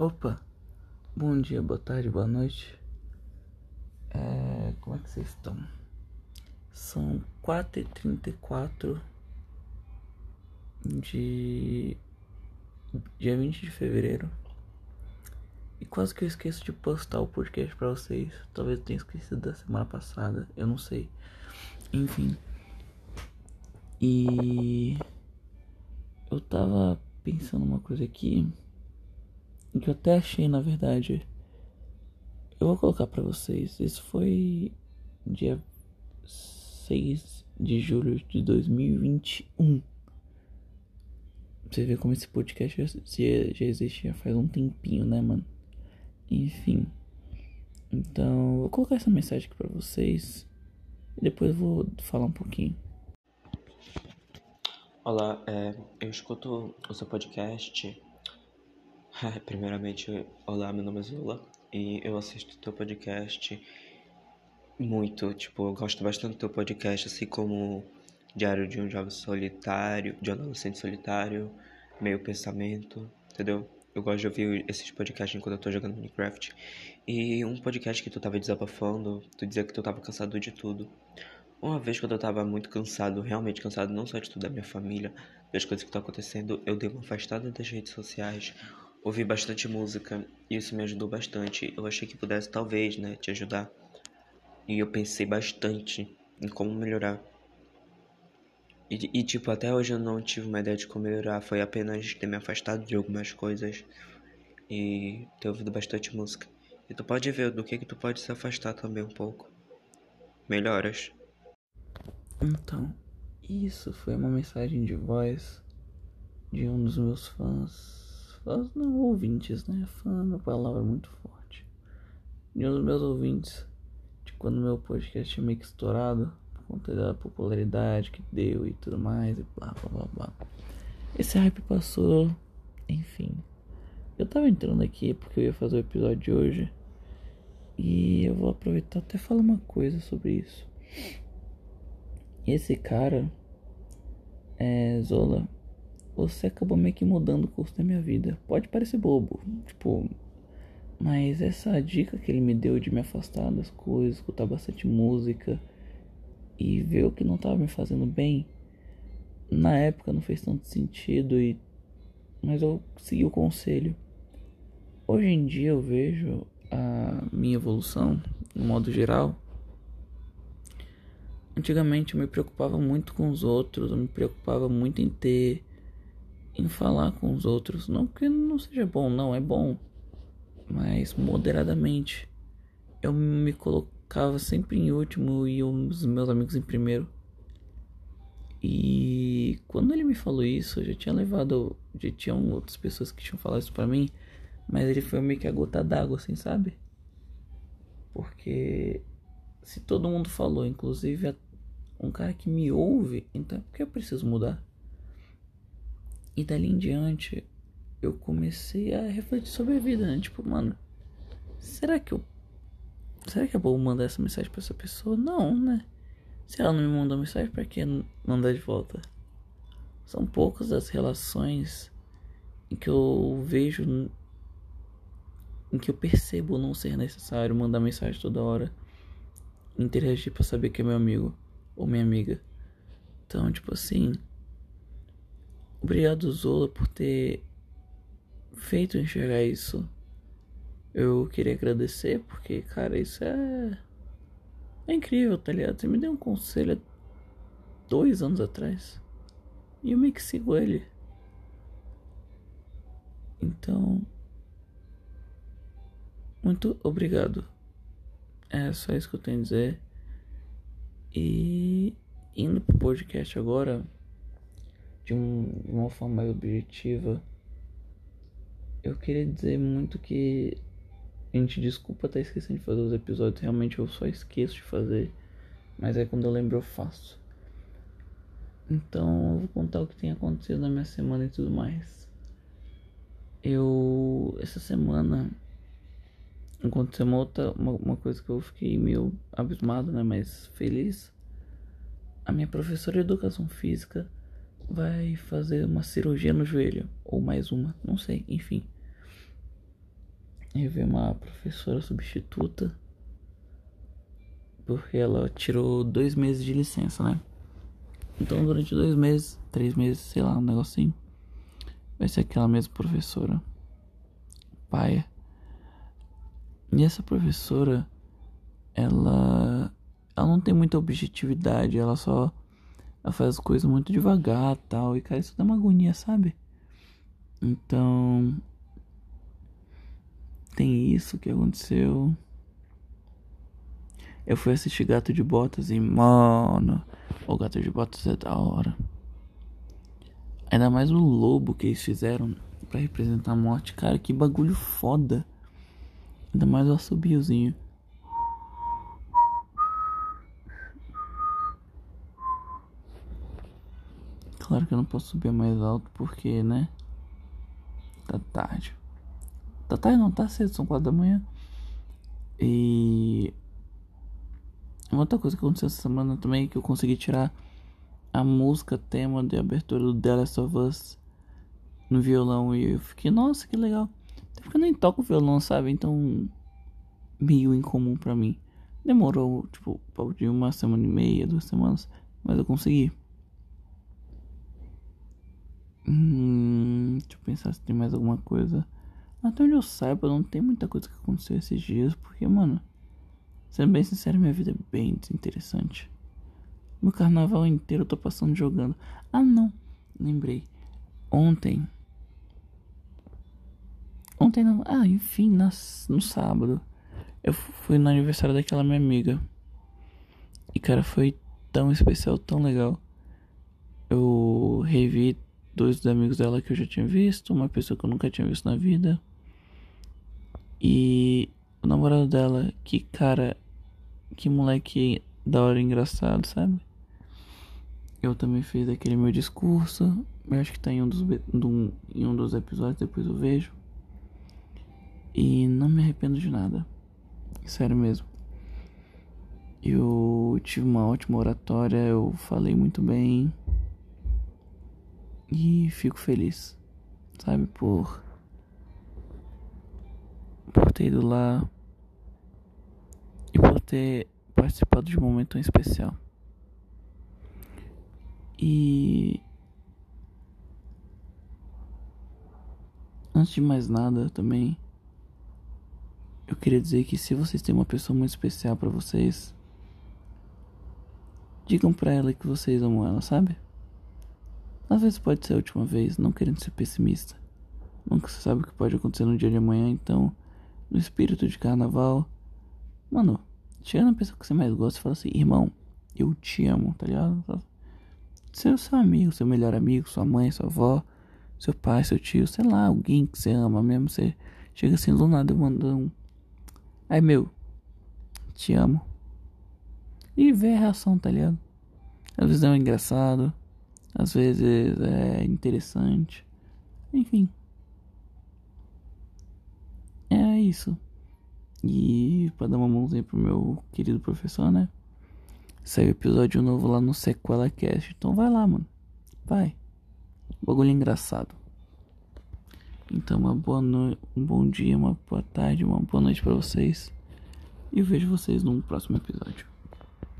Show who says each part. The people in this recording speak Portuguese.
Speaker 1: Opa, bom dia, boa tarde, boa noite. É, como é que vocês estão? São 4h34 de dia 20 de fevereiro. E quase que eu esqueço de postar o podcast pra vocês. Talvez eu tenha esquecido da semana passada, eu não sei. Enfim. E eu tava pensando uma coisa aqui que eu até achei, na verdade. Eu vou colocar para vocês. Isso foi dia 6 de julho de 2021. Você vê como esse podcast já, já existe já faz um tempinho, né, mano? Enfim. Então, vou colocar essa mensagem aqui pra vocês. E depois vou falar um pouquinho.
Speaker 2: Olá, é, eu escuto o seu podcast Primeiramente, olá, meu nome é Zula e eu assisto teu podcast muito, tipo, eu gosto bastante do teu podcast, assim como Diário de um Jovem Solitário, de um Adolescente Solitário, Meio Pensamento, entendeu? Eu gosto de ouvir esses podcasts enquanto eu tô jogando Minecraft. E um podcast que tu tava desabafando, tu dizia que tu tava cansado de tudo. Uma vez quando eu tava muito cansado, realmente cansado, não só de tudo da minha família, das coisas que estão acontecendo, eu dei uma afastada das redes sociais, ouvi bastante música e isso me ajudou bastante. Eu achei que pudesse talvez, né, te ajudar. E eu pensei bastante em como melhorar. E, e, tipo, até hoje eu não tive uma ideia de como melhorar. Foi apenas ter me afastado de algumas coisas e ter ouvido bastante música. E tu pode ver do que que tu pode se afastar também um pouco. Melhoras.
Speaker 1: Então, isso foi uma mensagem de voz de um dos meus fãs fãs não ouvintes, né? Fã é uma palavra muito forte. De um dos meus ouvintes, de quando meu podcast tinha meio que estourado, por conta da popularidade que deu e tudo mais, e blá blá blá blá. Esse hype passou, enfim. Eu tava entrando aqui porque eu ia fazer o episódio de hoje. E eu vou aproveitar até falar uma coisa sobre isso. Esse cara, é Zola, você acabou meio que mudando o curso da minha vida. Pode parecer bobo, tipo, mas essa dica que ele me deu de me afastar das coisas, escutar bastante música e ver o que não estava me fazendo bem, na época não fez tanto sentido e mas eu segui o conselho. Hoje em dia eu vejo a minha evolução, no modo geral. Antigamente eu me preocupava muito com os outros, eu me preocupava muito em ter em falar com os outros. Não que não seja bom, não, é bom. Mas moderadamente. Eu me colocava sempre em último e os meus amigos em primeiro. E quando ele me falou isso, eu já tinha levado. Já tinham outras pessoas que tinham falado isso pra mim. Mas ele foi meio que a gota d'água, assim, sabe? Porque se todo mundo falou, inclusive um cara que me ouve, então por que eu preciso mudar? E dali em diante, eu comecei a refletir sobre a vida, né? Tipo, mano, será que eu. Será que é bom mandar essa mensagem pra essa pessoa? Não, né? Se ela não me mandou mensagem, pra que mandar de volta? São poucas as relações em que eu vejo. Em que eu percebo não ser necessário mandar mensagem toda hora. Interagir pra saber que é meu amigo ou minha amiga. Então, tipo assim. Obrigado, Zola, por ter feito enxergar isso. Eu queria agradecer porque, cara, isso é. É incrível, tá ligado? Você me deu um conselho há dois anos atrás. E eu meio que sigo ele. Então. Muito obrigado. É só isso que eu tenho a dizer. E indo pro podcast agora de, um, uma forma mais objetiva, eu queria dizer muito que a gente desculpa estar esquecendo de fazer os episódios, realmente eu só esqueço de fazer, mas é quando eu lembro eu faço. Então eu vou contar o que tem acontecido na minha semana e tudo mais. Eu essa semana aconteceu uma outra uma, uma coisa que eu fiquei meio abismado, né, mas feliz. A minha professora de educação física vai fazer uma cirurgia no joelho. Ou mais uma, não sei, enfim. e veio uma professora substituta. Porque ela tirou dois meses de licença, né? Então durante dois meses, três meses, sei lá, um negocinho. Vai ser aquela mesma professora. Paia. E essa professora, ela. Ela não tem muita objetividade, ela só. Ela faz as coisas muito devagar tal. E cara, isso dá uma agonia, sabe? Então. Tem isso que aconteceu. Eu fui assistir Gato de Botas e, mano, o Gato de Botas é da hora. Ainda mais o lobo que eles fizeram para representar a morte. Cara, que bagulho foda. Ainda mais o assobiozinho. Claro que eu não posso subir mais alto porque, né? Tá tarde. Tá tarde não, tá cedo, são quatro da manhã. E uma outra coisa que aconteceu essa semana também é que eu consegui tirar a música tema de abertura do The Last of Us no violão e eu fiquei, nossa, que legal. Até porque eu nem toco violão, sabe? Então, meio incomum para mim. Demorou, tipo, de uma semana e meia, duas semanas, mas eu consegui. Hum, deixa eu pensar se tem mais alguma coisa. Até onde eu saiba, não tem muita coisa que aconteceu esses dias, porque, mano, Sendo bem sincero, minha vida é bem desinteressante. Meu carnaval inteiro eu tô passando jogando. Ah, não. Lembrei. Ontem. Ontem não. Ah, enfim, nas, no sábado. Eu fui no aniversário daquela minha amiga. E, cara, foi tão especial, tão legal. Eu revi dois amigos dela que eu já tinha visto. Uma pessoa que eu nunca tinha visto na vida. E o namorado dela, que cara, que moleque da hora engraçado, sabe? Eu também fiz aquele meu discurso, eu acho que tá em um dos, em um dos episódios, depois eu vejo. E não me arrependo de nada, sério mesmo. Eu tive uma ótima oratória, eu falei muito bem. E fico feliz, sabe, por por ter ido lá e por ter participado de um momento tão especial. E antes de mais nada, também eu queria dizer que se vocês têm uma pessoa muito especial para vocês, digam para ela que vocês amam ela, sabe? Às vezes pode ser a última vez, não querendo ser pessimista. Nunca se sabe o que pode acontecer no dia de amanhã, então, no espírito de carnaval, Mano, chega na pessoa que você mais gosta e fala assim, irmão, eu te amo, tá ligado? Seu, seu amigo, seu melhor amigo, sua mãe, sua avó, seu pai, seu tio, sei lá, alguém que você ama mesmo, você chega assim do nada mandando um. Aí meu, te amo. E vê a reação, tá ligado? Às vezes é engraçado, às vezes é interessante. Enfim. É isso. E para dar uma mãozinha pro meu querido professor, né? Saiu episódio novo lá no Sequela Cast. Então vai lá, mano. Vai. Bagulho engraçado. Então uma boa noite, um bom dia, uma boa tarde, uma boa noite para vocês. E eu vejo vocês num próximo episódio.